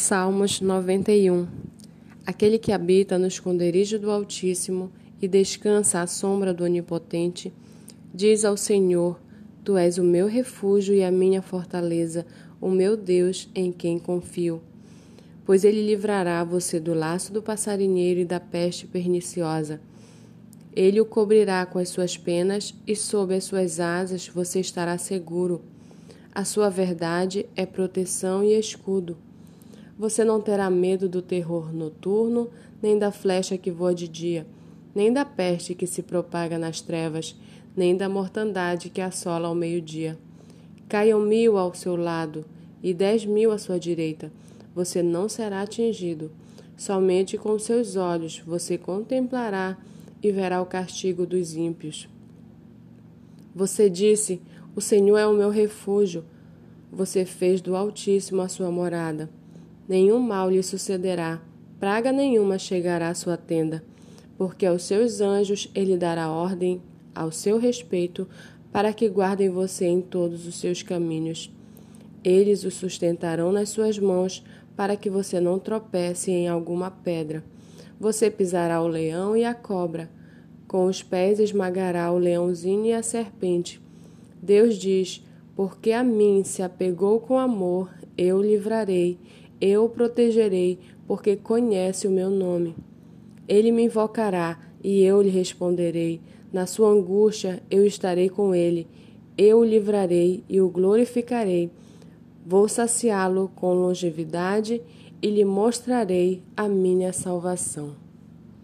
Salmos 91 Aquele que habita no esconderijo do Altíssimo e descansa à sombra do Onipotente, diz ao Senhor: Tu és o meu refúgio e a minha fortaleza, o meu Deus em quem confio. Pois ele livrará você do laço do passarinheiro e da peste perniciosa. Ele o cobrirá com as suas penas e sob as suas asas você estará seguro. A sua verdade é proteção e escudo. Você não terá medo do terror noturno, nem da flecha que voa de dia, nem da peste que se propaga nas trevas, nem da mortandade que assola ao meio-dia. Caiam mil ao seu lado e dez mil à sua direita. Você não será atingido. Somente com seus olhos você contemplará e verá o castigo dos ímpios. Você disse: O Senhor é o meu refúgio. Você fez do Altíssimo a sua morada nenhum mal lhe sucederá, praga nenhuma chegará à sua tenda, porque aos seus anjos ele dará ordem ao seu respeito para que guardem você em todos os seus caminhos. Eles o sustentarão nas suas mãos para que você não tropece em alguma pedra. Você pisará o leão e a cobra. Com os pés esmagará o leãozinho e a serpente. Deus diz: Porque a mim se apegou com amor, eu o livrarei eu o protegerei, porque conhece o meu nome. Ele me invocará e eu lhe responderei. Na sua angústia eu estarei com ele. Eu o livrarei e o glorificarei. Vou saciá-lo com longevidade e lhe mostrarei a minha salvação.